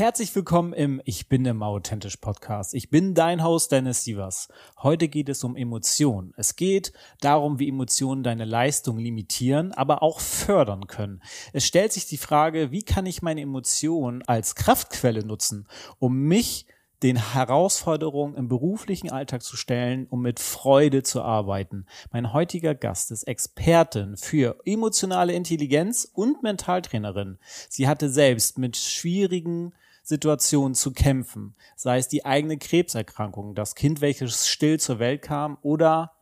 Herzlich willkommen im Ich bin der authentisch Podcast. Ich bin dein Host Dennis Sievers. Heute geht es um Emotionen. Es geht darum, wie Emotionen deine Leistung limitieren, aber auch fördern können. Es stellt sich die Frage, wie kann ich meine Emotionen als Kraftquelle nutzen, um mich den Herausforderungen im beruflichen Alltag zu stellen, um mit Freude zu arbeiten. Mein heutiger Gast ist Expertin für emotionale Intelligenz und Mentaltrainerin. Sie hatte selbst mit schwierigen Situationen zu kämpfen, sei es die eigene Krebserkrankung, das Kind, welches still zur Welt kam oder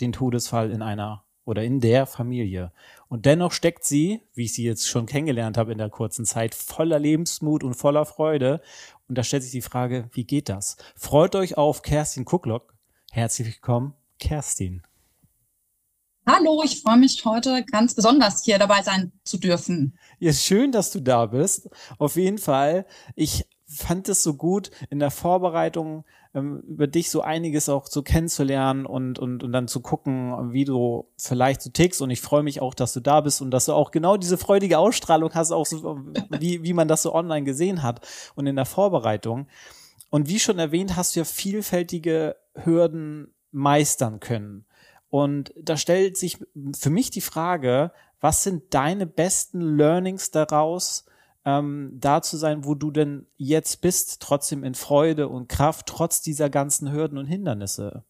den Todesfall in einer oder in der Familie. Und dennoch steckt sie, wie ich sie jetzt schon kennengelernt habe in der kurzen Zeit, voller Lebensmut und voller Freude. Und da stellt sich die Frage, wie geht das? Freut euch auf Kerstin Kucklock. Herzlich willkommen, Kerstin. Hallo, ich freue mich heute ganz besonders hier dabei sein zu dürfen. Ja, schön, dass du da bist. Auf jeden Fall. Ich fand es so gut in der Vorbereitung ähm, über dich so einiges auch so kennenzulernen und, und, und dann zu gucken, wie du vielleicht so tickst. Und ich freue mich auch, dass du da bist und dass du auch genau diese freudige Ausstrahlung hast, auch so, wie, wie man das so online gesehen hat und in der Vorbereitung. Und wie schon erwähnt, hast du ja vielfältige Hürden meistern können. Und da stellt sich für mich die Frage, was sind deine besten Learnings daraus, ähm, da zu sein, wo du denn jetzt bist, trotzdem in Freude und Kraft, trotz dieser ganzen Hürden und Hindernisse?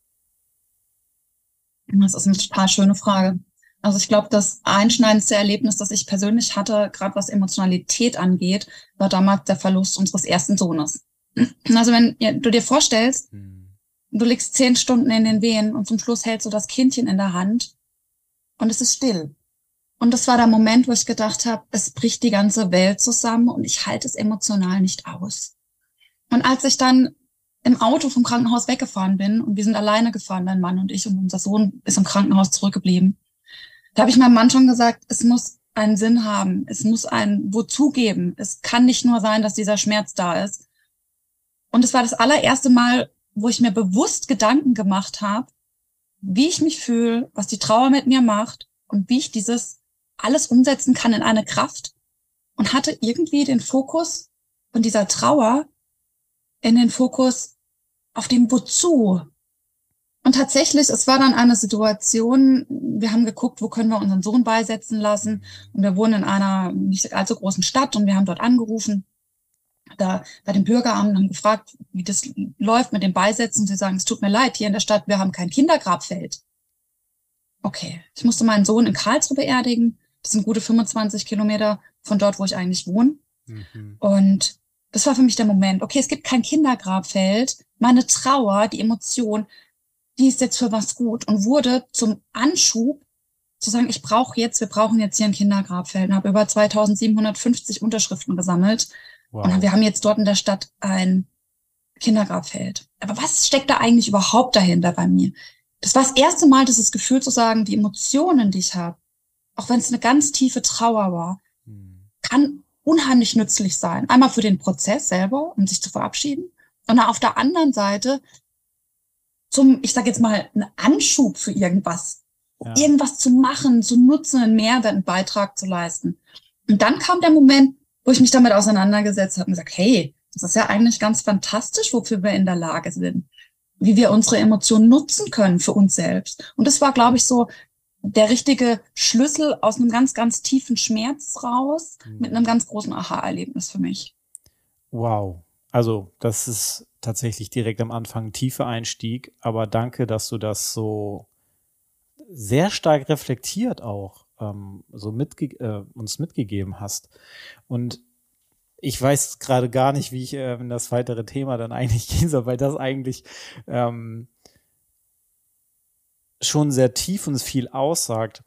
Das ist eine total schöne Frage. Also ich glaube, das einschneidendste Erlebnis, das ich persönlich hatte, gerade was Emotionalität angeht, war damals der Verlust unseres ersten Sohnes. Also wenn du dir vorstellst, hm Du liegst zehn Stunden in den Wehen und zum Schluss hältst du das Kindchen in der Hand und es ist still. Und das war der Moment, wo ich gedacht habe, es bricht die ganze Welt zusammen und ich halte es emotional nicht aus. Und als ich dann im Auto vom Krankenhaus weggefahren bin und wir sind alleine gefahren, mein Mann und ich und unser Sohn ist im Krankenhaus zurückgeblieben, da habe ich meinem Mann schon gesagt, es muss einen Sinn haben, es muss ein Wozu geben. Es kann nicht nur sein, dass dieser Schmerz da ist. Und es war das allererste Mal, wo ich mir bewusst Gedanken gemacht habe, wie ich mich fühle, was die Trauer mit mir macht und wie ich dieses alles umsetzen kann in eine Kraft und hatte irgendwie den Fokus von dieser Trauer in den Fokus auf dem Wozu. Und tatsächlich, es war dann eine Situation, wir haben geguckt, wo können wir unseren Sohn beisetzen lassen. Und wir wohnen in einer nicht allzu großen Stadt und wir haben dort angerufen da bei dem Bürgeramt haben gefragt, wie das läuft mit dem Beisetzen. Sie sagen, es tut mir leid, hier in der Stadt, wir haben kein Kindergrabfeld. Okay, ich musste meinen Sohn in Karlsruhe beerdigen. Das sind gute 25 Kilometer von dort, wo ich eigentlich wohne. Mhm. Und das war für mich der Moment. Okay, es gibt kein Kindergrabfeld. Meine Trauer, die Emotion, die ist jetzt für was gut und wurde zum Anschub zu sagen, ich brauche jetzt, wir brauchen jetzt hier ein Kindergrabfeld. Und habe über 2750 Unterschriften gesammelt Wow. Und wir haben jetzt dort in der Stadt ein Kindergrabfeld. Aber was steckt da eigentlich überhaupt dahinter bei mir? Das war das erste Mal, dieses Gefühl zu sagen, die Emotionen, die ich habe, auch wenn es eine ganz tiefe Trauer war, hm. kann unheimlich nützlich sein. Einmal für den Prozess selber, um sich zu verabschieden. Und auf der anderen Seite zum, ich sage jetzt mal, einen Anschub für irgendwas. Ja. Irgendwas zu machen, zu nutzen, einen Mehrwert, einen Beitrag zu leisten. Und dann kam der Moment, wo ich mich damit auseinandergesetzt habe und gesagt, hey, das ist ja eigentlich ganz fantastisch, wofür wir in der Lage sind, wie wir unsere Emotionen nutzen können für uns selbst. Und das war, glaube ich, so der richtige Schlüssel aus einem ganz, ganz tiefen Schmerz raus mhm. mit einem ganz großen Aha-Erlebnis für mich. Wow. Also, das ist tatsächlich direkt am Anfang ein tiefer Einstieg, aber danke, dass du das so sehr stark reflektiert auch ähm, so mitge äh, uns mitgegeben hast. Und ich weiß gerade gar nicht, wie ich äh, in das weitere Thema dann eigentlich gehen soll, weil das eigentlich ähm, schon sehr tief und viel aussagt.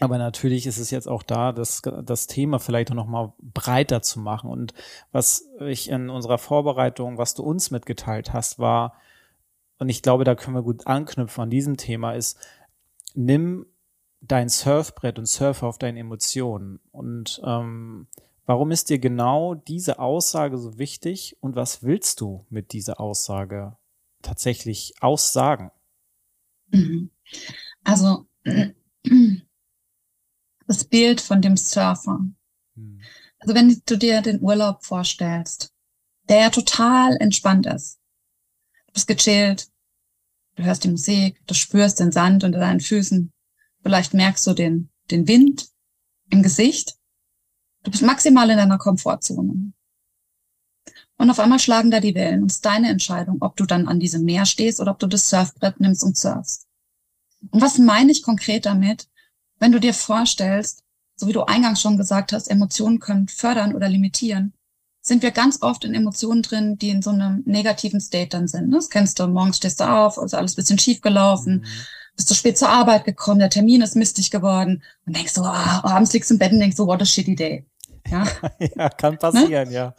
Aber natürlich ist es jetzt auch da, das, das Thema vielleicht noch mal breiter zu machen. Und was ich in unserer Vorbereitung, was du uns mitgeteilt hast, war, und ich glaube, da können wir gut anknüpfen an diesem Thema, ist, nimm dein Surfbrett und surfe auf deine Emotionen. Und ähm, warum ist dir genau diese Aussage so wichtig und was willst du mit dieser Aussage tatsächlich aussagen? Mhm. Also das Bild von dem Surfer. Hm. Also wenn du dir den Urlaub vorstellst, der ja total entspannt ist. Du bist gechillt, du hörst die Musik, du spürst den Sand unter deinen Füßen, vielleicht merkst du den, den Wind im Gesicht. Du bist maximal in deiner Komfortzone. Und auf einmal schlagen da die Wellen und es ist deine Entscheidung, ob du dann an diesem Meer stehst oder ob du das Surfbrett nimmst und surfst. Und was meine ich konkret damit? Wenn du dir vorstellst, so wie du eingangs schon gesagt hast, Emotionen können fördern oder limitieren, sind wir ganz oft in Emotionen drin, die in so einem negativen State dann sind. Das kennst du, morgens stehst du auf, ist alles bisschen schief gelaufen, mhm. Bist du spät zur Arbeit gekommen, der Termin ist mistig geworden und denkst so, ah, abends liegst du im Bett und denkst so, what a shitty day. Ja, ja kann passieren, ne? ja.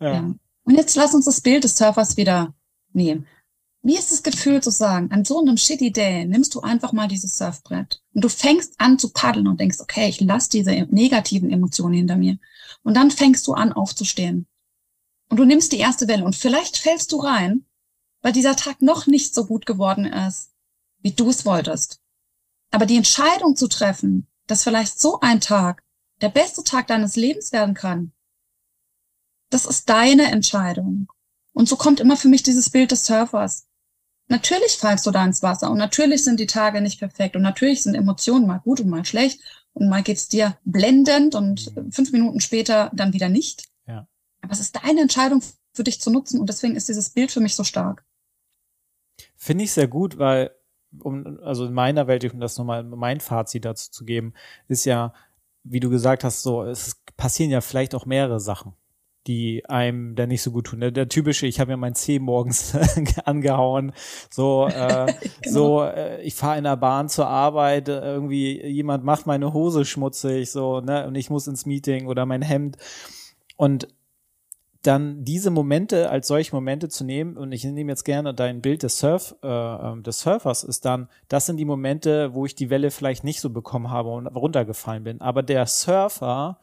ja. ja. Und jetzt lass uns das Bild des Surfers wieder nehmen. Wie ist das Gefühl zu sagen, an so einem shitty day nimmst du einfach mal dieses Surfbrett und du fängst an zu paddeln und denkst, okay, ich lass diese negativen Emotionen hinter mir. Und dann fängst du an aufzustehen. Und du nimmst die erste Welle und vielleicht fällst du rein, weil dieser Tag noch nicht so gut geworden ist, wie du es wolltest. Aber die Entscheidung zu treffen, dass vielleicht so ein Tag der beste Tag deines Lebens werden kann, das ist deine Entscheidung. Und so kommt immer für mich dieses Bild des Surfers. Natürlich fallst du da ins Wasser und natürlich sind die Tage nicht perfekt und natürlich sind Emotionen mal gut und mal schlecht und mal geht's dir blendend und fünf Minuten später dann wieder nicht. Ja. Aber es ist deine Entscheidung für dich zu nutzen und deswegen ist dieses Bild für mich so stark. Finde ich sehr gut, weil um, also in meiner Welt, um das nochmal mein Fazit dazu zu geben, ist ja, wie du gesagt hast, so, es passieren ja vielleicht auch mehrere Sachen die einem da nicht so gut tun. Der, der typische, ich habe mir mein Zeh morgens angehauen, so äh, genau. so äh, ich fahre in der Bahn zur Arbeit, äh, irgendwie jemand macht meine Hose schmutzig, so ne, und ich muss ins Meeting oder mein Hemd und dann diese Momente als solche Momente zu nehmen und ich nehme jetzt gerne dein Bild des Surf äh, ähm, des Surfers ist dann das sind die Momente wo ich die Welle vielleicht nicht so bekommen habe und runtergefallen bin. Aber der Surfer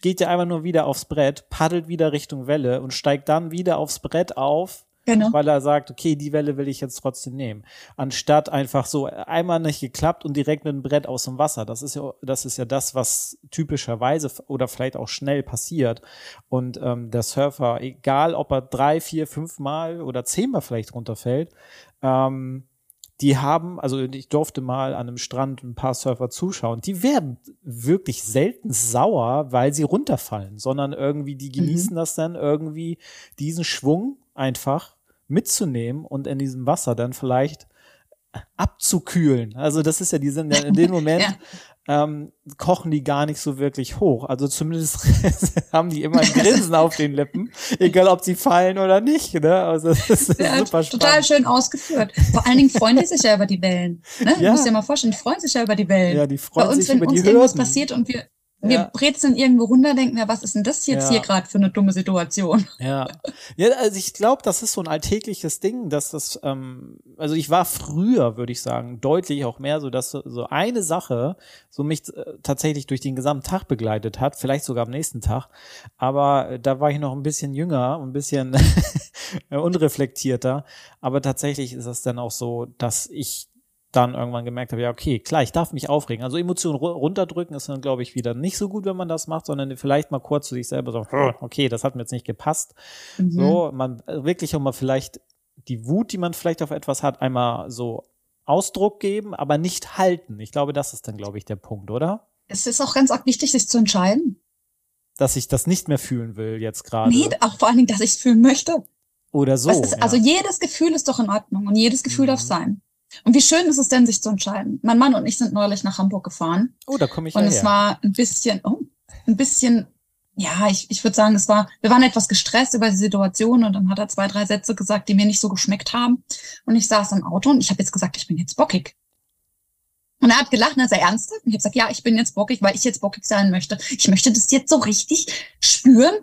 geht ja einfach nur wieder aufs Brett, paddelt wieder Richtung Welle und steigt dann wieder aufs Brett auf, genau. weil er sagt, okay, die Welle will ich jetzt trotzdem nehmen. Anstatt einfach so einmal nicht geklappt und direkt mit dem Brett aus dem Wasser. Das ist ja, das ist ja das, was typischerweise oder vielleicht auch schnell passiert. Und ähm, der Surfer, egal ob er drei, vier, fünf Mal oder zehnmal vielleicht runterfällt, ähm, die haben, also ich durfte mal an einem Strand ein paar Surfer zuschauen, die werden wirklich selten sauer, weil sie runterfallen, sondern irgendwie, die genießen mhm. das dann irgendwie, diesen Schwung einfach mitzunehmen und in diesem Wasser dann vielleicht abzukühlen. Also das ist ja die sind in dem Moment ja ähm, kochen die gar nicht so wirklich hoch. Also zumindest haben die immer ein Grinsen auf den Lippen, egal ob sie fallen oder nicht. Ne? Also das ist ja, super spannend. Total schön ausgeführt. Vor allen Dingen freuen die sich ja über die Wellen. Ne? Ja. Du musst dir mal vorstellen, die freuen sich ja über die Wellen. Ja, die freuen Bei uns, sich über die Hürden. Wenn uns irgendwas passiert und wir wir ja. brezeln irgendwo runter, denken, ja, was ist denn das jetzt ja. hier gerade für eine dumme Situation? Ja, ja also ich glaube, das ist so ein alltägliches Ding, dass das, ähm, also ich war früher, würde ich sagen, deutlich auch mehr so, dass so eine Sache so mich äh, tatsächlich durch den gesamten Tag begleitet hat, vielleicht sogar am nächsten Tag, aber äh, da war ich noch ein bisschen jünger, ein bisschen unreflektierter, aber tatsächlich ist es dann auch so, dass ich dann irgendwann gemerkt habe, ja, okay, klar, ich darf mich aufregen. Also Emotionen runterdrücken ist dann, glaube ich, wieder nicht so gut, wenn man das macht, sondern vielleicht mal kurz zu sich selber so, okay, das hat mir jetzt nicht gepasst. Mhm. So, man wirklich auch mal vielleicht die Wut, die man vielleicht auf etwas hat, einmal so Ausdruck geben, aber nicht halten. Ich glaube, das ist dann, glaube ich, der Punkt, oder? Es ist auch ganz wichtig, sich zu entscheiden. Dass ich das nicht mehr fühlen will jetzt gerade. Nee, auch vor allen Dingen, dass ich es fühlen möchte. Oder so. Ist, also ja. Also jedes Gefühl ist doch in Ordnung und jedes Gefühl mhm. darf sein. Und wie schön ist es denn, sich zu entscheiden? Mein Mann und ich sind neulich nach Hamburg gefahren. Oh, da komme ich Und ja es her. war ein bisschen, oh, ein bisschen, ja, ich, ich würde sagen, es war, wir waren etwas gestresst über die Situation und dann hat er zwei, drei Sätze gesagt, die mir nicht so geschmeckt haben. Und ich saß im Auto und ich habe jetzt gesagt, ich bin jetzt bockig. Und er hat gelacht und er sagt, ernsthaft? Und ich habe gesagt, ja, ich bin jetzt bockig, weil ich jetzt bockig sein möchte. Ich möchte das jetzt so richtig spüren.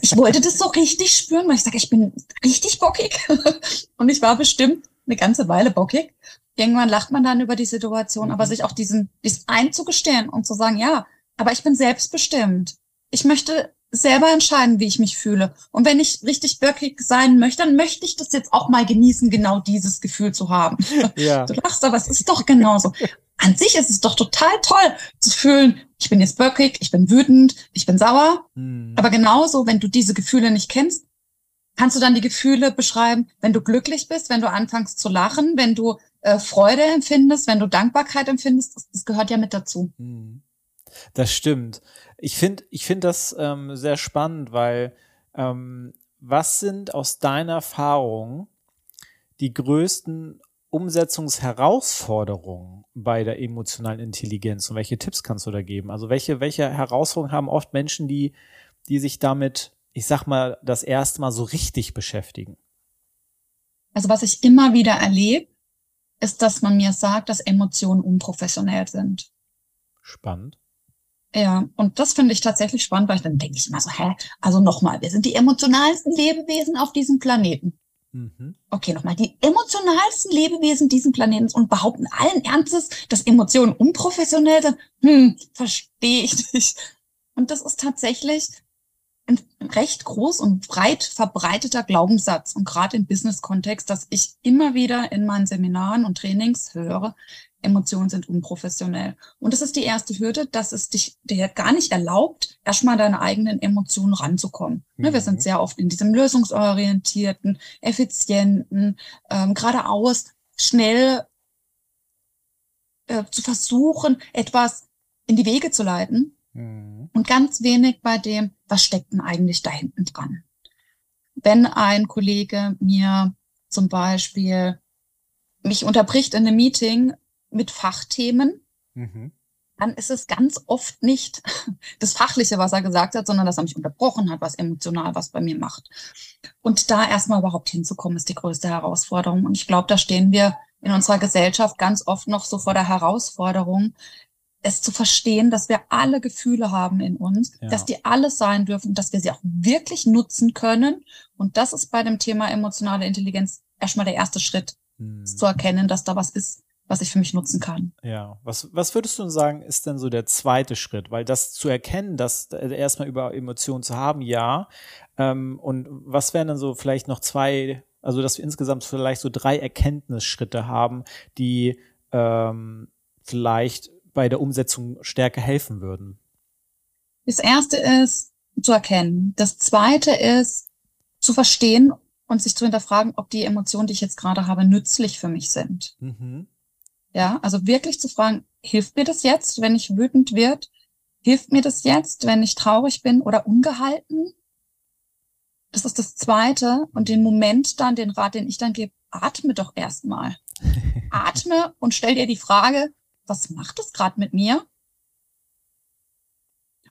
Ich wollte das so richtig spüren, weil ich sage, ich bin richtig bockig. Und ich war bestimmt eine ganze Weile bockig. Irgendwann lacht man dann über die Situation, aber Mhm. sich auch diesen, dies einzugestehen und zu sagen, ja, aber ich bin selbstbestimmt. Ich möchte selber entscheiden, wie ich mich fühle. Und wenn ich richtig bockig sein möchte, dann möchte ich das jetzt auch mal genießen, genau dieses Gefühl zu haben. Ja. Du lachst, aber es ist doch genauso. An sich ist es doch total toll zu fühlen, ich bin jetzt böckig, ich bin wütend, ich bin sauer. Hm. Aber genauso, wenn du diese Gefühle nicht kennst, kannst du dann die Gefühle beschreiben, wenn du glücklich bist, wenn du anfängst zu lachen, wenn du äh, Freude empfindest, wenn du Dankbarkeit empfindest. Das, das gehört ja mit dazu. Hm. Das stimmt. Ich finde ich finde das ähm, sehr spannend, weil ähm, was sind aus deiner Erfahrung die größten Umsetzungsherausforderungen bei der emotionalen Intelligenz und welche Tipps kannst du da geben? Also welche, welche Herausforderungen haben oft Menschen, die, die sich damit, ich sag mal, das erste Mal so richtig beschäftigen? Also was ich immer wieder erlebe, ist, dass man mir sagt, dass Emotionen unprofessionell sind. Spannend. Ja, und das finde ich tatsächlich spannend, weil ich dann denke ich immer so, hä, also nochmal, wir sind die emotionalsten Lebewesen auf diesem Planeten. Mhm. Okay, nochmal, die emotionalsten Lebewesen diesen Planeten und behaupten allen Ernstes, dass Emotionen unprofessionell sind. Hm, verstehe ich nicht. Und das ist tatsächlich ein recht groß und breit verbreiteter Glaubenssatz und gerade im Business-Kontext, dass ich immer wieder in meinen Seminaren und Trainings höre, Emotionen sind unprofessionell. Und das ist die erste Hürde, dass es dich dir gar nicht erlaubt, erstmal deine eigenen Emotionen ranzukommen. Ne, wir Mhm. sind sehr oft in diesem lösungsorientierten, effizienten, ähm, geradeaus, schnell äh, zu versuchen, etwas in die Wege zu leiten Mhm. und ganz wenig bei dem, was steckt denn eigentlich da hinten dran. Wenn ein Kollege mir zum Beispiel mich unterbricht in einem Meeting mit Fachthemen, Mhm. dann ist es ganz oft nicht das Fachliche, was er gesagt hat, sondern dass er mich unterbrochen hat, was emotional was bei mir macht. Und da erstmal überhaupt hinzukommen, ist die größte Herausforderung. Und ich glaube, da stehen wir in unserer Gesellschaft ganz oft noch so vor der Herausforderung, es zu verstehen, dass wir alle Gefühle haben in uns, Ja. dass die alles sein dürfen, dass wir sie auch wirklich nutzen können. Und das ist bei dem Thema emotionale Intelligenz erstmal der erste Schritt, Mhm. zu erkennen, dass da was ist, was ich für mich nutzen kann. Ja, was, was würdest du denn sagen, ist denn so der zweite Schritt? Weil das zu erkennen, das äh, erstmal über Emotionen zu haben, ja. Ähm, und was wären dann so vielleicht noch zwei, also dass wir insgesamt vielleicht so drei Erkenntnisschritte haben, die ähm, vielleicht bei der Umsetzung stärker helfen würden? Das erste ist zu erkennen. Das zweite ist zu verstehen und sich zu hinterfragen, ob die Emotionen, die ich jetzt gerade habe, nützlich für mich sind. Mhm. Ja, also wirklich zu fragen, hilft mir das jetzt, wenn ich wütend wird? Hilft mir das jetzt, wenn ich traurig bin oder ungehalten? Das ist das zweite. Und den Moment dann, den Rat, den ich dann gebe, atme doch erstmal. Atme und stell dir die Frage, was macht es gerade mit mir?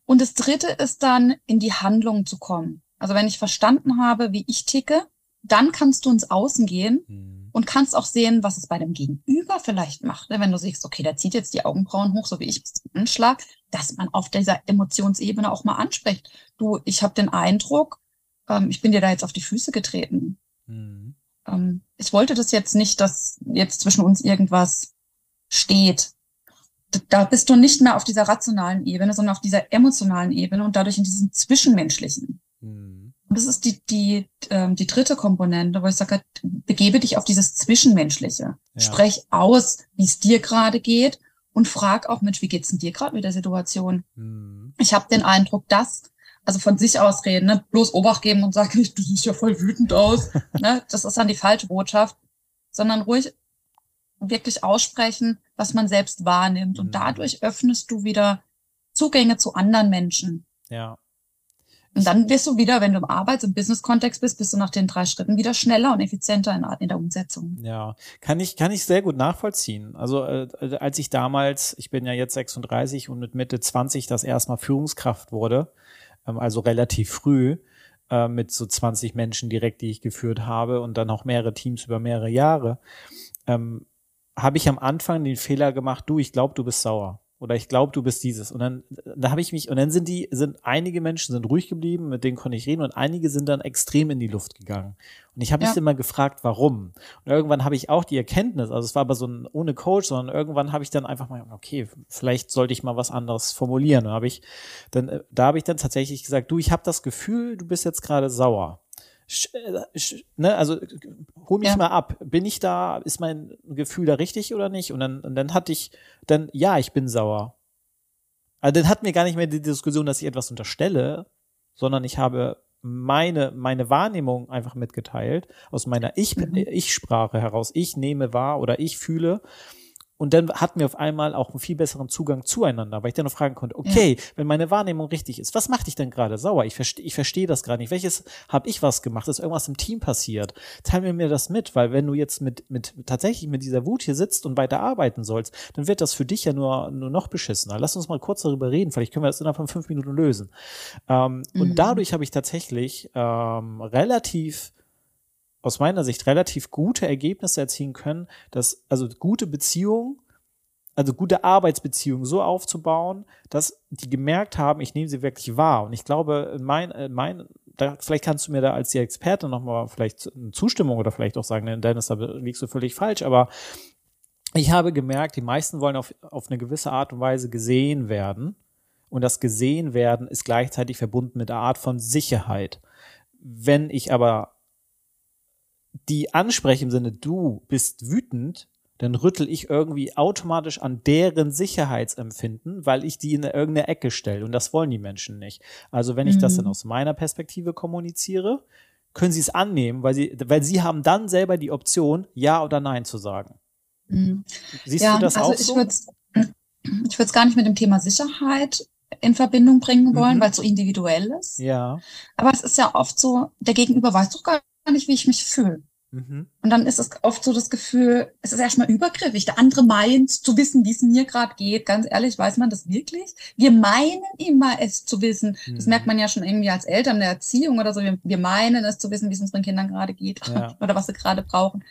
Und das dritte ist dann, in die Handlung zu kommen. Also wenn ich verstanden habe, wie ich ticke, dann kannst du ins Außen gehen Mhm. und kannst auch sehen, was es bei dem Gegenüber vielleicht macht. ne? Wenn du siehst, okay, der zieht jetzt die Augenbrauen hoch, so wie ich einen Schlag, dass man auf dieser Emotionsebene auch mal anspricht. Du, ich habe den Eindruck, ähm, ich bin dir da jetzt auf die Füße getreten. Mhm. Ähm, ich wollte das jetzt nicht, dass jetzt zwischen uns irgendwas steht. Da bist du nicht mehr auf dieser rationalen Ebene, sondern auf dieser emotionalen Ebene und dadurch in diesem zwischenmenschlichen. Mhm. Und das ist die, die, ähm, die dritte Komponente, wo ich sage, begebe dich auf dieses Zwischenmenschliche. Ja. Sprech aus, wie es dir gerade geht und frag auch, Mensch, wie geht's denn dir gerade mit der Situation? Mhm. Ich habe den Eindruck, dass, also von sich aus reden, ne? bloß Obacht geben und sagen, du siehst ja voll wütend aus. ne? Das ist dann die falsche Botschaft, sondern ruhig wirklich aussprechen, was man selbst wahrnimmt. Und Mhm. dadurch öffnest du wieder Zugänge zu anderen Menschen. Ja. Und dann wirst du wieder, wenn du im Arbeits- und Business-Kontext bist, bist du nach den drei Schritten wieder schneller und effizienter in, in der Umsetzung. Ja, kann ich, kann ich sehr gut nachvollziehen. Also äh, als ich damals, ich bin ja jetzt 36 und mit Mitte 20 das erstmal Führungskraft wurde, ähm, also relativ früh, äh, mit so 20 Menschen direkt, die ich geführt habe und dann auch mehrere Teams über mehrere Jahre, ähm, habe ich am Anfang den Fehler gemacht, du, ich glaube, du bist sauer oder ich glaube, du bist dieses. Und dann, da habe ich mich, und dann sind die, sind einige Menschen sind ruhig geblieben, mit denen konnte ich reden, und einige sind dann extrem in die Luft gegangen. Und ich habe mich immer gefragt, warum. Und irgendwann habe ich auch die Erkenntnis, also es war aber so ein ohne Coach, sondern irgendwann habe ich dann einfach mal, okay, vielleicht sollte ich mal was anderes formulieren. Da habe ich, dann, äh, da habe ich dann tatsächlich gesagt, du, ich habe das Gefühl, du bist jetzt gerade sauer. Äh, ne, also hol mich ja. mal ab. Bin ich da, ist mein Gefühl da richtig oder nicht? Und dann, und dann hatte ich, dann, ja, ich bin sauer. Also dann hatten wir gar nicht mehr die Diskussion, dass ich etwas unterstelle, sondern ich habe meine, meine Wahrnehmung einfach mitgeteilt, aus meiner Ich, mhm. Ich-Sprache heraus. Ich nehme wahr oder ich fühle. Und dann hatten wir auf einmal auch einen viel besseren Zugang zueinander, weil ich dann noch fragen konnte, okay, ja. wenn meine Wahrnehmung richtig ist, was macht dich denn gerade sauer? Ich verstehe ich verstehe das gerade nicht. Welches habe ich was gemacht? Ist irgendwas im Team passiert? Teil mir mir das mit, weil wenn du jetzt mit, mit tatsächlich mit dieser Wut hier sitzt und weiter arbeiten sollst, dann wird das für dich ja nur, nur noch beschissener. Lass uns mal kurz darüber reden. Vielleicht können wir das innerhalb von fünf Minuten lösen. Ähm, mhm. Und dadurch habe ich tatsächlich ähm, relativ aus meiner Sicht relativ gute Ergebnisse erzielen können, dass also gute Beziehungen, also gute Arbeitsbeziehungen so aufzubauen, dass die gemerkt haben, ich nehme sie wirklich wahr. Und ich glaube, mein, äh, mein, da, vielleicht kannst du mir da als die Experte nochmal vielleicht eine Zustimmung oder vielleicht auch sagen, Dennis, da liegst du völlig falsch, aber ich habe gemerkt, die meisten wollen auf, auf eine gewisse Art und Weise gesehen werden. Und das gesehen werden ist gleichzeitig verbunden mit einer Art von Sicherheit. Wenn ich aber die anspreche im Sinne, du bist wütend, dann rüttel ich irgendwie automatisch an deren Sicherheitsempfinden, weil ich die in irgendeine Ecke stelle. Und das wollen die Menschen nicht. Also wenn ich mhm. das dann aus meiner Perspektive kommuniziere, können sie es annehmen, weil sie, weil sie haben dann selber die Option, ja oder nein zu sagen. Mhm. Siehst ja, du das also auch ich so? Würd's, ich würde es gar nicht mit dem Thema Sicherheit in Verbindung bringen wollen, mhm. weil es so individuell ist. Ja. Aber es ist ja oft so, der Gegenüber weiß doch gar nicht, wie ich mich fühle. Mhm. Und dann ist es oft so das Gefühl, es ist erstmal übergriffig. Der andere meint zu wissen, wie es mir gerade geht. Ganz ehrlich, weiß man das wirklich? Wir meinen immer, es zu wissen. Mhm. Das merkt man ja schon irgendwie als Eltern der Erziehung oder so. Wir, wir meinen es zu wissen, wie es unseren Kindern gerade geht ja. oder was sie gerade brauchen.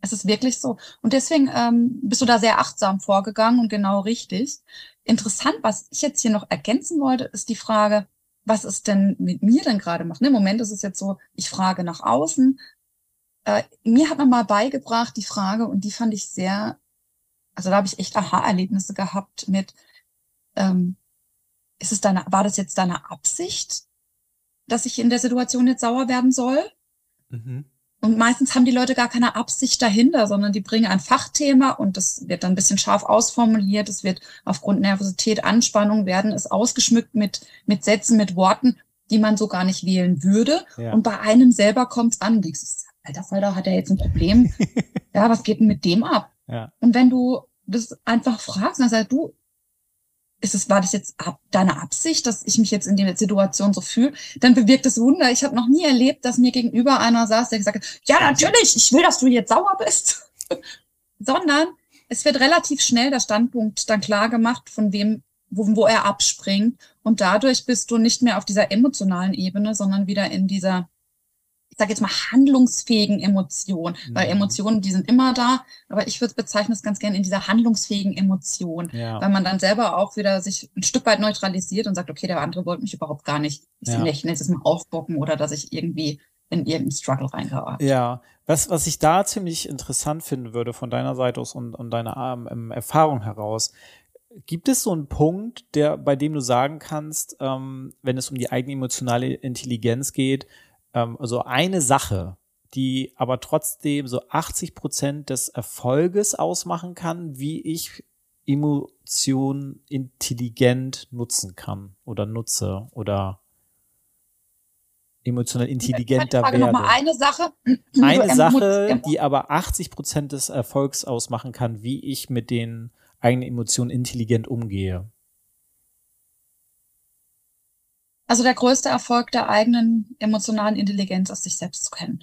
Es ist wirklich so. Und deswegen ähm, bist du da sehr achtsam vorgegangen und genau richtig. Interessant, was ich jetzt hier noch ergänzen wollte, ist die Frage, was es denn mit mir denn gerade macht. Ne, Im Moment ist es jetzt so, ich frage nach außen, äh, mir hat man mal beigebracht die Frage, und die fand ich sehr, also da habe ich echt Aha-Erlebnisse gehabt mit, ähm, ist es deine, war das jetzt deine Absicht, dass ich in der Situation jetzt sauer werden soll? Mhm. Und meistens haben die Leute gar keine Absicht dahinter, sondern die bringen ein Fachthema und das wird dann ein bisschen scharf ausformuliert. Es wird aufgrund Nervosität, Anspannung werden es ausgeschmückt mit, mit Sätzen, mit Worten, die man so gar nicht wählen würde. Ja. Und bei einem selber kommt es an. Denkst, alter Falter, hat er jetzt ein Problem? ja, was geht denn mit dem ab? Ja. Und wenn du das einfach fragst, dann sagst du, ist es, war das jetzt ab, deine Absicht, dass ich mich jetzt in der Situation so fühle, dann bewirkt es Wunder. Ich habe noch nie erlebt, dass mir gegenüber einer saß, der gesagt hat, ja, natürlich, ich will, dass du jetzt sauer bist. Sondern es wird relativ schnell der Standpunkt dann klar gemacht, von wem, wo, wo er abspringt. Und dadurch bist du nicht mehr auf dieser emotionalen Ebene, sondern wieder in dieser sage jetzt mal, handlungsfähigen Emotionen, mhm. weil Emotionen, die sind immer da, aber ich würde bezeichnen es ganz gerne in dieser handlungsfähigen Emotion, ja. weil man dann selber auch wieder sich ein Stück weit neutralisiert und sagt, okay, der andere wollte mich überhaupt gar nicht, ich ja. möchte jetzt mal aufbocken oder dass ich irgendwie in irgendeinen Struggle reingerate. Ja, was, was ich da ziemlich interessant finden würde von deiner Seite aus und, und deiner ähm, Erfahrung heraus, Gibt es so einen Punkt, der, bei dem du sagen kannst, ähm, wenn es um die eigene emotionale Intelligenz geht, ähm, also eine Sache, die aber trotzdem so 80 Prozent des Erfolges ausmachen kann, wie ich Emotionen intelligent nutzen kann oder nutze oder emotional intelligenter werde. Noch mal eine Sache. Eine Sache, die aber 80 Prozent des Erfolgs ausmachen kann, wie ich mit den eigenen Emotionen intelligent umgehe. Also der größte Erfolg der eigenen emotionalen Intelligenz ist, sich selbst zu kennen.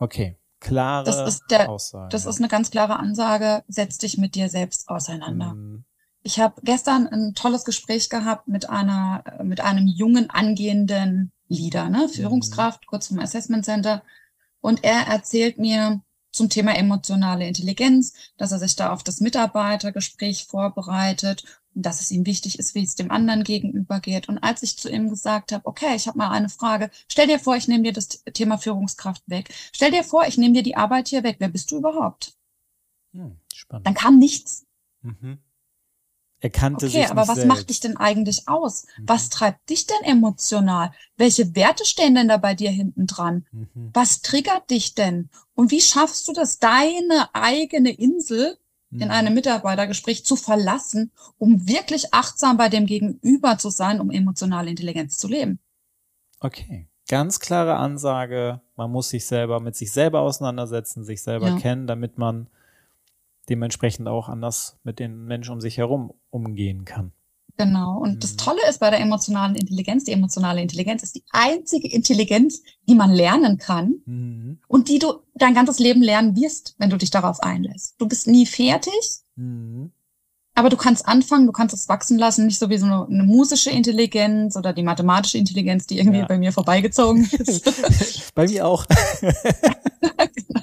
Okay, klare das ist der, Aussage. Das ist eine ganz klare Ansage, setz dich mit dir selbst auseinander. Mhm. Ich habe gestern ein tolles Gespräch gehabt mit einer, mit einem jungen angehenden Leader, ne, Führungskraft, mhm. kurz vom Assessment Center. Und er erzählt mir, zum Thema emotionale Intelligenz, dass er sich da auf das Mitarbeitergespräch vorbereitet dass es ihm wichtig ist, wie es dem anderen gegenüber geht. Und als ich zu ihm gesagt habe, okay, ich habe mal eine Frage, stell dir vor, ich nehme dir das Thema Führungskraft weg. Stell dir vor, ich nehme dir die Arbeit hier weg. Wer bist du überhaupt? Hm, spannend. Dann kam nichts. Mhm. Er kannte okay, sich aber was selbst. macht dich denn eigentlich aus? Mhm. Was treibt dich denn emotional? Welche Werte stehen denn da bei dir hinten dran? Mhm. Was triggert dich denn? Und wie schaffst du das, deine eigene Insel. In einem Mitarbeitergespräch zu verlassen, um wirklich achtsam bei dem Gegenüber zu sein, um emotionale Intelligenz zu leben? Okay. Ganz klare Ansage, man muss sich selber mit sich selber auseinandersetzen, sich selber ja. kennen, damit man dementsprechend auch anders mit den Menschen um sich herum umgehen kann. Genau. Und mhm. das Tolle ist bei der emotionalen Intelligenz, die emotionale Intelligenz ist die einzige Intelligenz, die man lernen kann mhm. und die du dein ganzes Leben lernen wirst, wenn du dich darauf einlässt. Du bist nie fertig, mhm. aber du kannst anfangen, du kannst es wachsen lassen, nicht so wie so eine, eine musische Intelligenz oder die mathematische Intelligenz, die irgendwie ja. bei mir vorbeigezogen ist. bei mir auch. genau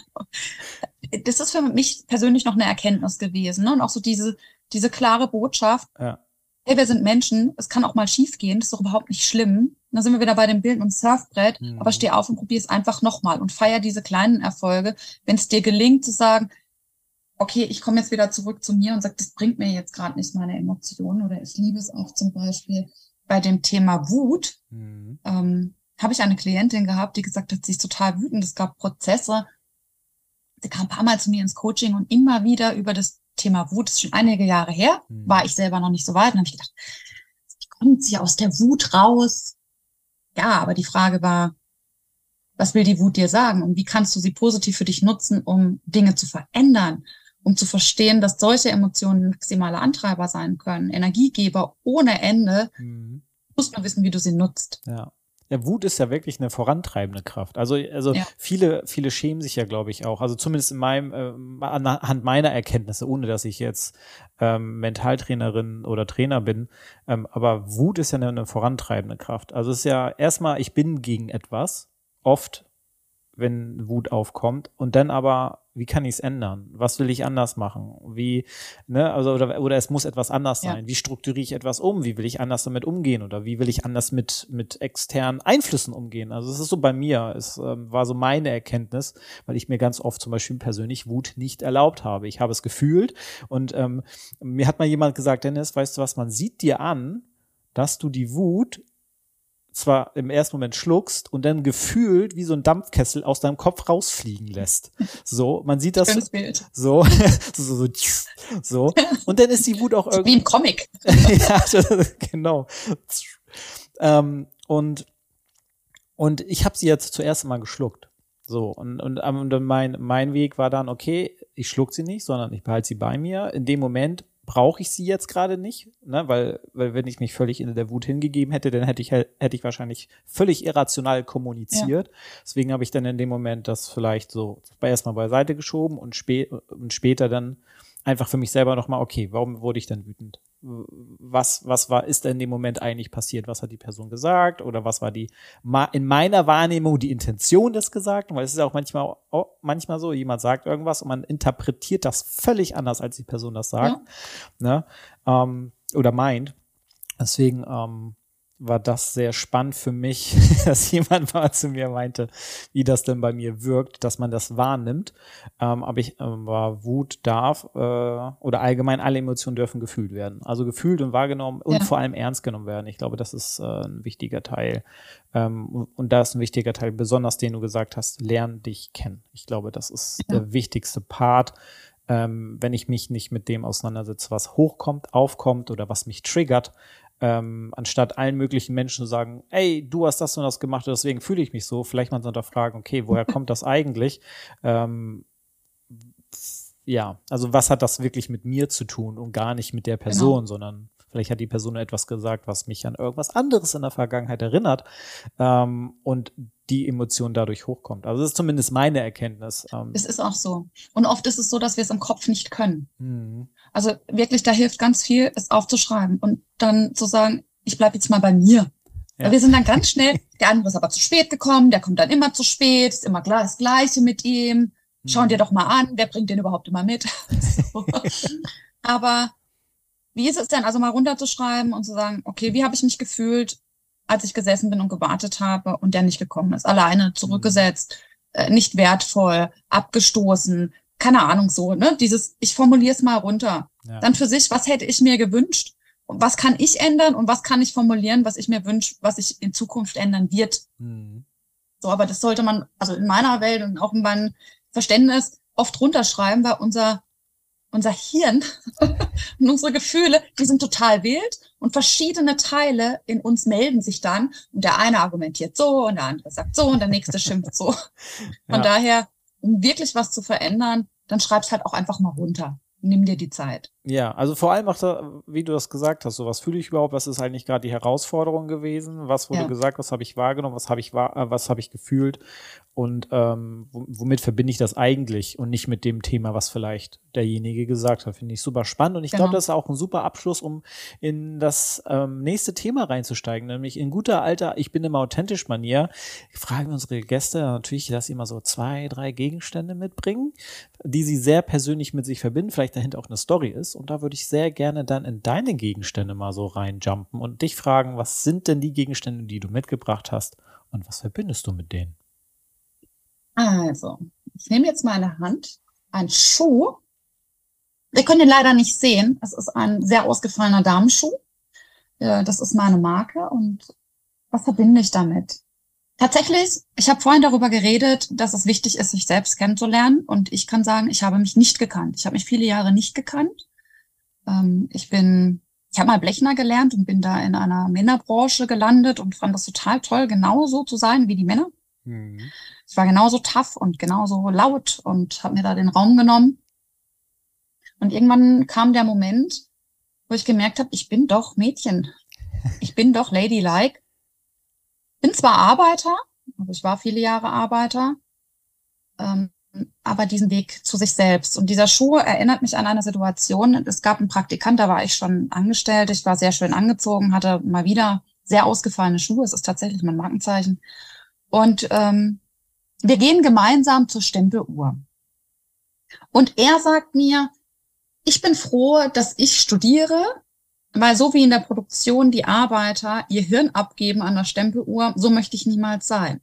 das ist für mich persönlich noch eine Erkenntnis gewesen. Ne? Und auch so diese, diese klare Botschaft, ja. Hey, wir sind Menschen, es kann auch mal schief gehen, das ist doch überhaupt nicht schlimm. Und dann sind wir wieder bei dem Bild und Surfbrett, mhm. aber steh auf und probier es einfach nochmal und feier diese kleinen Erfolge. Wenn es dir gelingt zu sagen, okay, ich komme jetzt wieder zurück zu mir und sage, das bringt mir jetzt gerade nicht meine Emotionen oder ich liebe es auch zum Beispiel bei dem Thema Wut. Mhm. Ähm, habe ich eine Klientin gehabt, die gesagt hat, sie ist total wütend. Es gab Prozesse, sie kam ein paar Mal zu mir ins Coaching und immer wieder über das Thema Wut, ist schon einige Jahre her, mhm. war ich selber noch nicht so weit und habe ich gedacht, wie kommt sie aus der Wut raus? Ja, aber die Frage war, was will die Wut dir sagen und wie kannst du sie positiv für dich nutzen, um Dinge zu verändern, um zu verstehen, dass solche Emotionen maximale Antreiber sein können, Energiegeber ohne Ende. Mhm. Du musst nur wissen, wie du sie nutzt. Ja. Ja, Wut ist ja wirklich eine vorantreibende Kraft. Also, also ja. viele, viele schämen sich ja, glaube ich, auch. Also zumindest in meinem, äh, anhand meiner Erkenntnisse, ohne dass ich jetzt ähm, Mentaltrainerin oder Trainer bin. Ähm, aber Wut ist ja eine, eine vorantreibende Kraft. Also es ist ja erstmal, ich bin gegen etwas, oft wenn Wut aufkommt und dann aber, wie kann ich es ändern? Was will ich anders machen? Wie, ne, also oder, oder es muss etwas anders sein. Ja. Wie strukturiere ich etwas um? Wie will ich anders damit umgehen? Oder wie will ich anders mit mit externen Einflüssen umgehen? Also es ist so bei mir, es ähm, war so meine Erkenntnis, weil ich mir ganz oft zum Beispiel persönlich Wut nicht erlaubt habe. Ich habe es gefühlt und ähm, mir hat mal jemand gesagt, Dennis, weißt du was? Man sieht dir an, dass du die Wut zwar im ersten Moment schluckst und dann gefühlt wie so ein Dampfkessel aus deinem Kopf rausfliegen lässt. So, man sieht das Schönes Bild. So, so, so, so, Und dann ist die Wut auch irgendwie. Wie im Comic. ja, genau. Ähm, und, und ich habe sie jetzt zuerst mal geschluckt. So, und, und, und mein, mein Weg war dann, okay, ich schluck sie nicht, sondern ich behalte sie bei mir. In dem Moment brauche ich sie jetzt gerade nicht, ne? weil, weil wenn ich mich völlig in der Wut hingegeben hätte, dann hätte ich hätte ich wahrscheinlich völlig irrational kommuniziert. Ja. Deswegen habe ich dann in dem Moment das vielleicht so erstmal beiseite geschoben und, spä und später dann einfach für mich selber nochmal, okay, warum wurde ich denn wütend? Was, was war, ist denn in dem Moment eigentlich passiert? Was hat die Person gesagt? Oder was war die, in meiner Wahrnehmung die Intention des Gesagten? Weil es ist ja auch manchmal, auch manchmal so, jemand sagt irgendwas und man interpretiert das völlig anders, als die Person das sagt, ja. ne? Ähm, oder meint. Deswegen, ähm, war das sehr spannend für mich, dass jemand mal zu mir meinte, wie das denn bei mir wirkt, dass man das wahrnimmt. Ähm, aber ich äh, war Wut darf äh, oder allgemein alle Emotionen dürfen gefühlt werden. Also gefühlt und wahrgenommen und ja. vor allem ernst genommen werden. Ich glaube, das ist äh, ein wichtiger Teil. Ähm, und da ist ein wichtiger Teil, besonders den du gesagt hast, lern dich kennen. Ich glaube, das ist ja. der wichtigste Part. Ähm, wenn ich mich nicht mit dem auseinandersetze, was hochkommt, aufkommt oder was mich triggert, ähm, anstatt allen möglichen Menschen zu sagen, ey, du hast das und das gemacht, deswegen fühle ich mich so, vielleicht mal zu unterfragen, okay, woher kommt das eigentlich? Ähm, ja, also was hat das wirklich mit mir zu tun und gar nicht mit der Person, genau. sondern Vielleicht hat die Person etwas gesagt, was mich an irgendwas anderes in der Vergangenheit erinnert ähm, und die Emotion dadurch hochkommt. Also das ist zumindest meine Erkenntnis. Ähm. Es ist auch so. Und oft ist es so, dass wir es im Kopf nicht können. Mhm. Also wirklich, da hilft ganz viel, es aufzuschreiben und dann zu sagen, ich bleibe jetzt mal bei mir. Ja. Wir sind dann ganz schnell, der andere ist aber zu spät gekommen, der kommt dann immer zu spät, ist immer das Gleiche mit ihm. Schau dir mhm. doch mal an, wer bringt den überhaupt immer mit? so. Aber wie ist es denn, also mal runterzuschreiben und zu sagen, okay, wie habe ich mich gefühlt, als ich gesessen bin und gewartet habe und der nicht gekommen ist? Alleine zurückgesetzt, äh, nicht wertvoll, abgestoßen, keine Ahnung so, ne? Dieses, ich formuliere es mal runter. Ja. Dann für sich, was hätte ich mir gewünscht? was kann ich ändern und was kann ich formulieren, was ich mir wünsche, was sich in Zukunft ändern wird. Mhm. So, aber das sollte man, also in meiner Welt und auch in meinem Verständnis oft runterschreiben, weil unser, unser Hirn und unsere Gefühle, die sind total wild und verschiedene Teile in uns melden sich dann und der eine argumentiert so und der andere sagt so und der nächste schimpft so. Von ja. daher, um wirklich was zu verändern, dann schreib's halt auch einfach mal runter nimm dir die Zeit. Ja, also vor allem auch, da, wie du das gesagt hast, so was fühle ich überhaupt, was ist eigentlich gerade die Herausforderung gewesen, was wurde ja. gesagt, was habe ich wahrgenommen, was habe ich wahr, äh, was habe ich gefühlt und ähm, womit verbinde ich das eigentlich und nicht mit dem Thema, was vielleicht derjenige gesagt hat. Finde ich super spannend und ich genau. glaube, das ist auch ein super Abschluss, um in das ähm, nächste Thema reinzusteigen, nämlich in guter alter Ich bin immer authentisch Manier. Fragen wir unsere Gäste natürlich, dass sie immer so zwei, drei Gegenstände mitbringen, die sie sehr persönlich mit sich verbinden, vielleicht dahinter auch eine Story ist. Und da würde ich sehr gerne dann in deine Gegenstände mal so reinjumpen und dich fragen, was sind denn die Gegenstände, die du mitgebracht hast und was verbindest du mit denen? Also, ich nehme jetzt meine Hand, ein Schuh. Wir können den leider nicht sehen. Es ist ein sehr ausgefallener Damenschuh. Das ist meine Marke. Und was verbinde ich damit? Tatsächlich, ich habe vorhin darüber geredet, dass es wichtig ist, sich selbst kennenzulernen. Und ich kann sagen, ich habe mich nicht gekannt. Ich habe mich viele Jahre nicht gekannt. Ähm, ich bin, ich habe mal Blechner gelernt und bin da in einer Männerbranche gelandet und fand das total toll, genauso zu sein wie die Männer. Mhm. Ich war genauso tough und genauso laut und habe mir da den Raum genommen. Und irgendwann kam der Moment, wo ich gemerkt habe, ich bin doch Mädchen. Ich bin doch ladylike. Bin zwar Arbeiter, also ich war viele Jahre Arbeiter, ähm, aber diesen Weg zu sich selbst. Und dieser Schuh erinnert mich an eine Situation. Es gab einen Praktikant, da war ich schon angestellt. Ich war sehr schön angezogen, hatte mal wieder sehr ausgefallene Schuhe. Es ist tatsächlich mein Markenzeichen. Und ähm, wir gehen gemeinsam zur Stempeluhr. Und er sagt mir, ich bin froh, dass ich studiere, weil so wie in der Produktion die Arbeiter ihr Hirn abgeben an der Stempeluhr, so möchte ich niemals sein.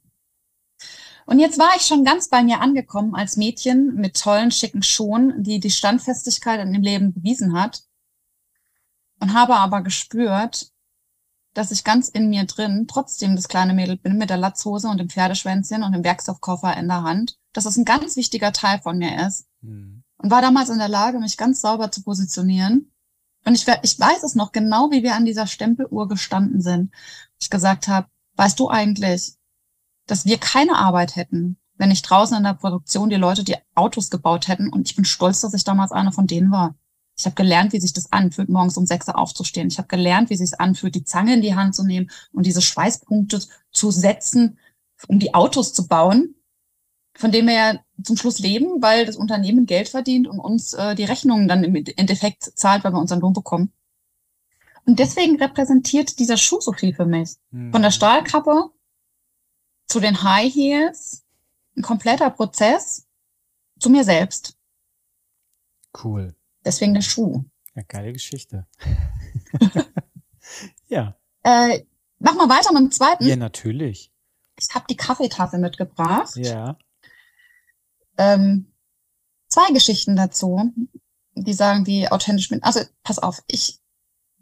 Und jetzt war ich schon ganz bei mir angekommen als Mädchen mit tollen, schicken Schuhen, die die Standfestigkeit in dem Leben bewiesen hat. Und habe aber gespürt, dass ich ganz in mir drin trotzdem das kleine Mädel bin mit der Latzhose und dem Pferdeschwänzchen und dem Werkstoffkoffer in der Hand, dass es ein ganz wichtiger Teil von mir ist. Mhm. Und war damals in der Lage, mich ganz sauber zu positionieren. Und ich, ich weiß es noch genau, wie wir an dieser Stempeluhr gestanden sind. Ich gesagt habe, weißt du eigentlich, dass wir keine Arbeit hätten, wenn nicht draußen in der Produktion die Leute die Autos gebaut hätten. Und ich bin stolz, dass ich damals einer von denen war. Ich habe gelernt, wie sich das anfühlt, morgens um sechs Uhr aufzustehen. Ich habe gelernt, wie sich anfühlt, die Zange in die Hand zu nehmen und diese Schweißpunkte zu setzen, um die Autos zu bauen, von dem wir ja zum Schluss leben, weil das Unternehmen Geld verdient und uns äh, die Rechnungen dann im Endeffekt zahlt, weil wir unseren Lohn bekommen. Und deswegen repräsentiert dieser Schuh so viel für mich. Mhm. Von der Stahlkappe zu den High Heels, ein kompletter Prozess zu mir selbst. Cool. Deswegen der Schuh. Ja, geile Geschichte. ja. Äh, mach mal weiter mit dem zweiten. Ja, natürlich. Ich habe die Kaffeetasse mitgebracht. Ja. Ähm, zwei Geschichten dazu, die sagen, wie authentisch bin. Also pass auf, ich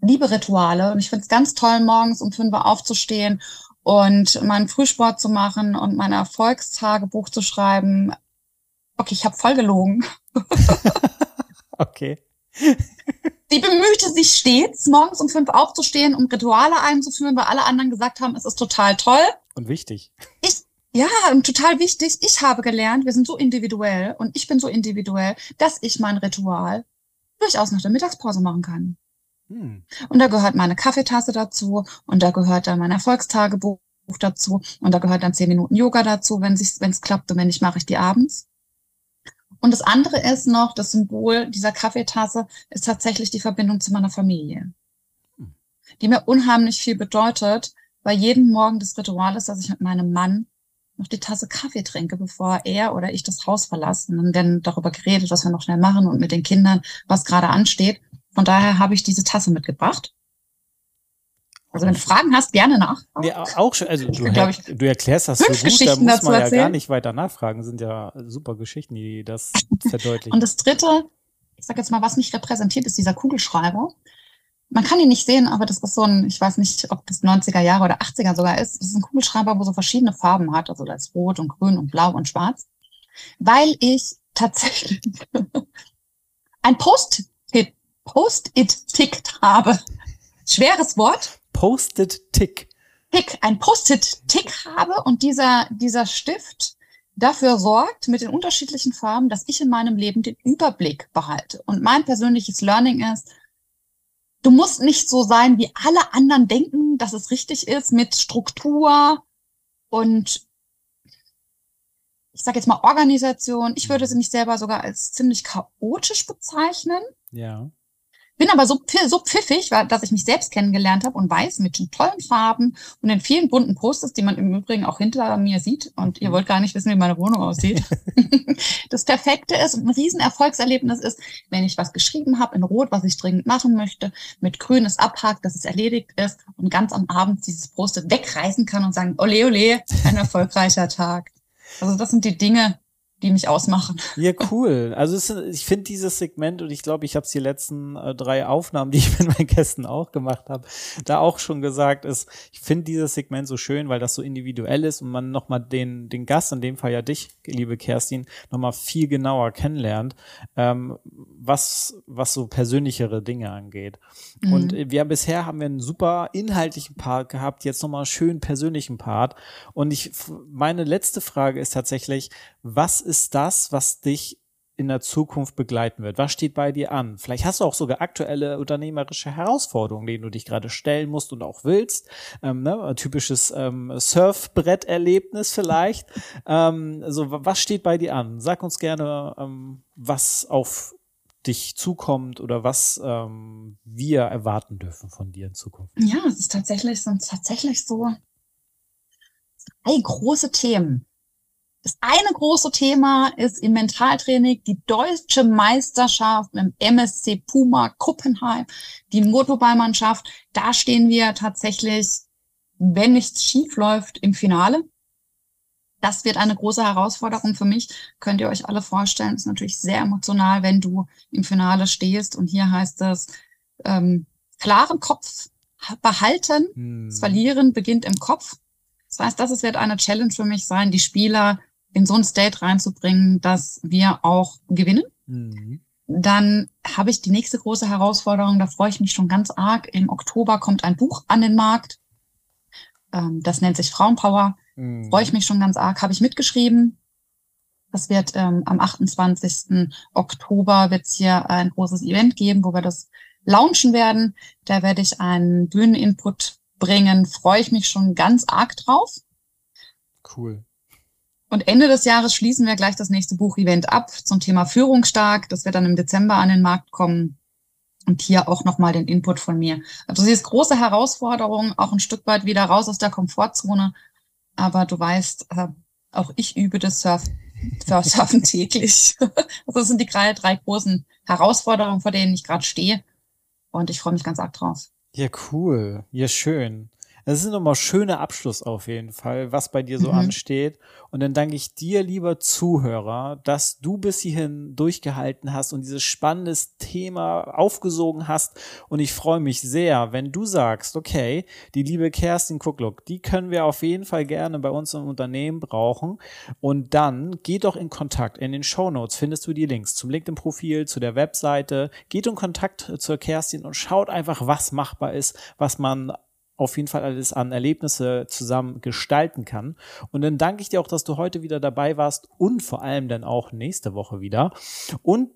liebe Rituale und ich finde es ganz toll, morgens um fünf Uhr aufzustehen und meinen Frühsport zu machen und mein Erfolgstagebuch zu schreiben. Okay, ich habe voll gelogen. Okay. Sie bemühte sich stets, morgens um fünf aufzustehen, um Rituale einzuführen, weil alle anderen gesagt haben, es ist total toll. Und wichtig. Ich, ja, und total wichtig. Ich habe gelernt, wir sind so individuell und ich bin so individuell, dass ich mein Ritual durchaus nach der Mittagspause machen kann. Hm. Und da gehört meine Kaffeetasse dazu und da gehört dann mein Erfolgstagebuch dazu und da gehört dann zehn Minuten Yoga dazu, wenn es klappt und wenn nicht, mache ich die abends. Und das andere ist noch, das Symbol dieser Kaffeetasse ist tatsächlich die Verbindung zu meiner Familie, hm. die mir unheimlich viel bedeutet, weil jeden Morgen das Ritual ist, dass ich mit meinem Mann noch die Tasse Kaffee trinke, bevor er oder ich das Haus verlassen. Und dann werden darüber geredet, was wir noch schnell machen und mit den Kindern, was gerade ansteht. Von daher habe ich diese Tasse mitgebracht. Also wenn du Fragen hast, gerne nach. Ja, auch schon. Also du, her, du erklärst das so gut, da muss man ja gar nicht weiter nachfragen. Das sind ja super Geschichten, die das verdeutlichen. Und das Dritte, ich sag jetzt mal, was mich repräsentiert, ist dieser Kugelschreiber. Man kann ihn nicht sehen, aber das ist so ein, ich weiß nicht, ob das 90er Jahre oder 80er sogar ist. Das ist ein Kugelschreiber, wo so verschiedene Farben hat. Also da ist rot und grün und blau und schwarz. Weil ich tatsächlich ein Post-it, Post-it-Tickt habe. Schweres Wort. Post-it-Tick. Tick, ein Post-it-Tick habe und dieser, dieser Stift dafür sorgt mit den unterschiedlichen Farben, dass ich in meinem Leben den Überblick behalte. Und mein persönliches Learning ist, du musst nicht so sein, wie alle anderen denken, dass es richtig ist mit Struktur und ich sage jetzt mal Organisation. Ich würde sie mich selber sogar als ziemlich chaotisch bezeichnen. Ja. Bin aber so, so pfiffig, dass ich mich selbst kennengelernt habe und weiß, mit den tollen Farben und den vielen bunten Posters, die man im Übrigen auch hinter mir sieht. Und ihr mhm. wollt gar nicht wissen, wie meine Wohnung aussieht. das Perfekte ist und ein Riesenerfolgserlebnis ist, wenn ich was geschrieben habe in Rot, was ich dringend machen möchte, mit Grün es abhakt, dass es erledigt ist und ganz am Abend dieses Poster wegreißen kann und sagen, ole, ole, ein erfolgreicher Tag. Also das sind die Dinge, die mich ausmachen. Ja, cool. Also es, ich finde dieses Segment und ich glaube, ich habe es die letzten äh, drei Aufnahmen, die ich mit meinen Gästen auch gemacht habe, da auch schon gesagt, ist, ich finde dieses Segment so schön, weil das so individuell ist und man nochmal den, den Gast, in dem Fall ja dich, liebe Kerstin, nochmal viel genauer kennenlernt, ähm, was, was so persönlichere Dinge angeht. Mhm. Und wir bisher haben wir einen super inhaltlichen Part gehabt, jetzt nochmal schön persönlichen Part. Und ich, meine letzte Frage ist tatsächlich, was ist das, was dich in der Zukunft begleiten wird? Was steht bei dir an? Vielleicht hast du auch sogar aktuelle unternehmerische Herausforderungen, denen du dich gerade stellen musst und auch willst. Ähm, ne? Ein typisches ähm, Surfbrett-Erlebnis vielleicht. ähm, so, was steht bei dir an? Sag uns gerne, ähm, was auf dich zukommt oder was ähm, wir erwarten dürfen von dir in Zukunft. Ja, es ist tatsächlich, sind tatsächlich so drei große Themen. Das eine große Thema ist im Mentaltraining die deutsche Meisterschaft im MSC Puma Kuppenheim, die Motoballmannschaft. Da stehen wir tatsächlich, wenn nichts schief läuft, im Finale. Das wird eine große Herausforderung für mich. Könnt ihr euch alle vorstellen. Ist natürlich sehr emotional, wenn du im Finale stehst. Und hier heißt es, ähm, klaren Kopf behalten. Hm. Das Verlieren beginnt im Kopf. Das heißt, das wird eine Challenge für mich sein, die Spieler in so ein State reinzubringen, dass wir auch gewinnen. Mhm. Dann habe ich die nächste große Herausforderung, da freue ich mich schon ganz arg. Im Oktober kommt ein Buch an den Markt. Ähm, das nennt sich Frauenpower. Mhm. Freue ich mich schon ganz arg. Habe ich mitgeschrieben. Das wird ähm, am 28. Oktober wird es hier ein großes Event geben, wo wir das launchen werden. Da werde ich einen Bühneninput bringen. Freue ich mich schon ganz arg drauf. Cool. Und Ende des Jahres schließen wir gleich das nächste Buchevent ab zum Thema Führungsstark. Das wird dann im Dezember an den Markt kommen. Und hier auch nochmal den Input von mir. Also sie ist große Herausforderung, auch ein Stück weit wieder raus aus der Komfortzone. Aber du weißt, äh, auch ich übe das Surf Surfen täglich. Also das sind die drei großen Herausforderungen, vor denen ich gerade stehe. Und ich freue mich ganz arg drauf. Ja, cool. Ja, schön. Das ist nochmal schöner Abschluss auf jeden Fall, was bei dir so mhm. ansteht. Und dann danke ich dir, lieber Zuhörer, dass du bis hierhin durchgehalten hast und dieses spannende Thema aufgesogen hast. Und ich freue mich sehr, wenn du sagst, okay, die liebe Kerstin Kuckluck, die können wir auf jeden Fall gerne bei uns im Unternehmen brauchen. Und dann geh doch in Kontakt. In den Show Notes findest du die Links zum LinkedIn-Profil, zu der Webseite. Geht in Kontakt zur Kerstin und schaut einfach, was machbar ist, was man auf jeden Fall alles an Erlebnisse zusammen gestalten kann. Und dann danke ich dir auch, dass du heute wieder dabei warst und vor allem dann auch nächste Woche wieder. Und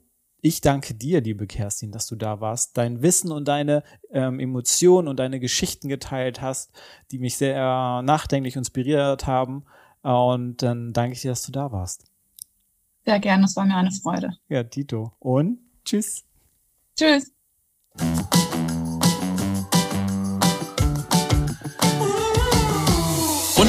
Ich danke dir, liebe Kerstin, dass du da warst, dein Wissen und deine ähm, Emotionen und deine Geschichten geteilt hast, die mich sehr nachdenklich inspiriert haben. Und dann danke ich dir, dass du da warst. Sehr gerne, es war mir eine Freude. Ja, Tito. Und tschüss. Tschüss.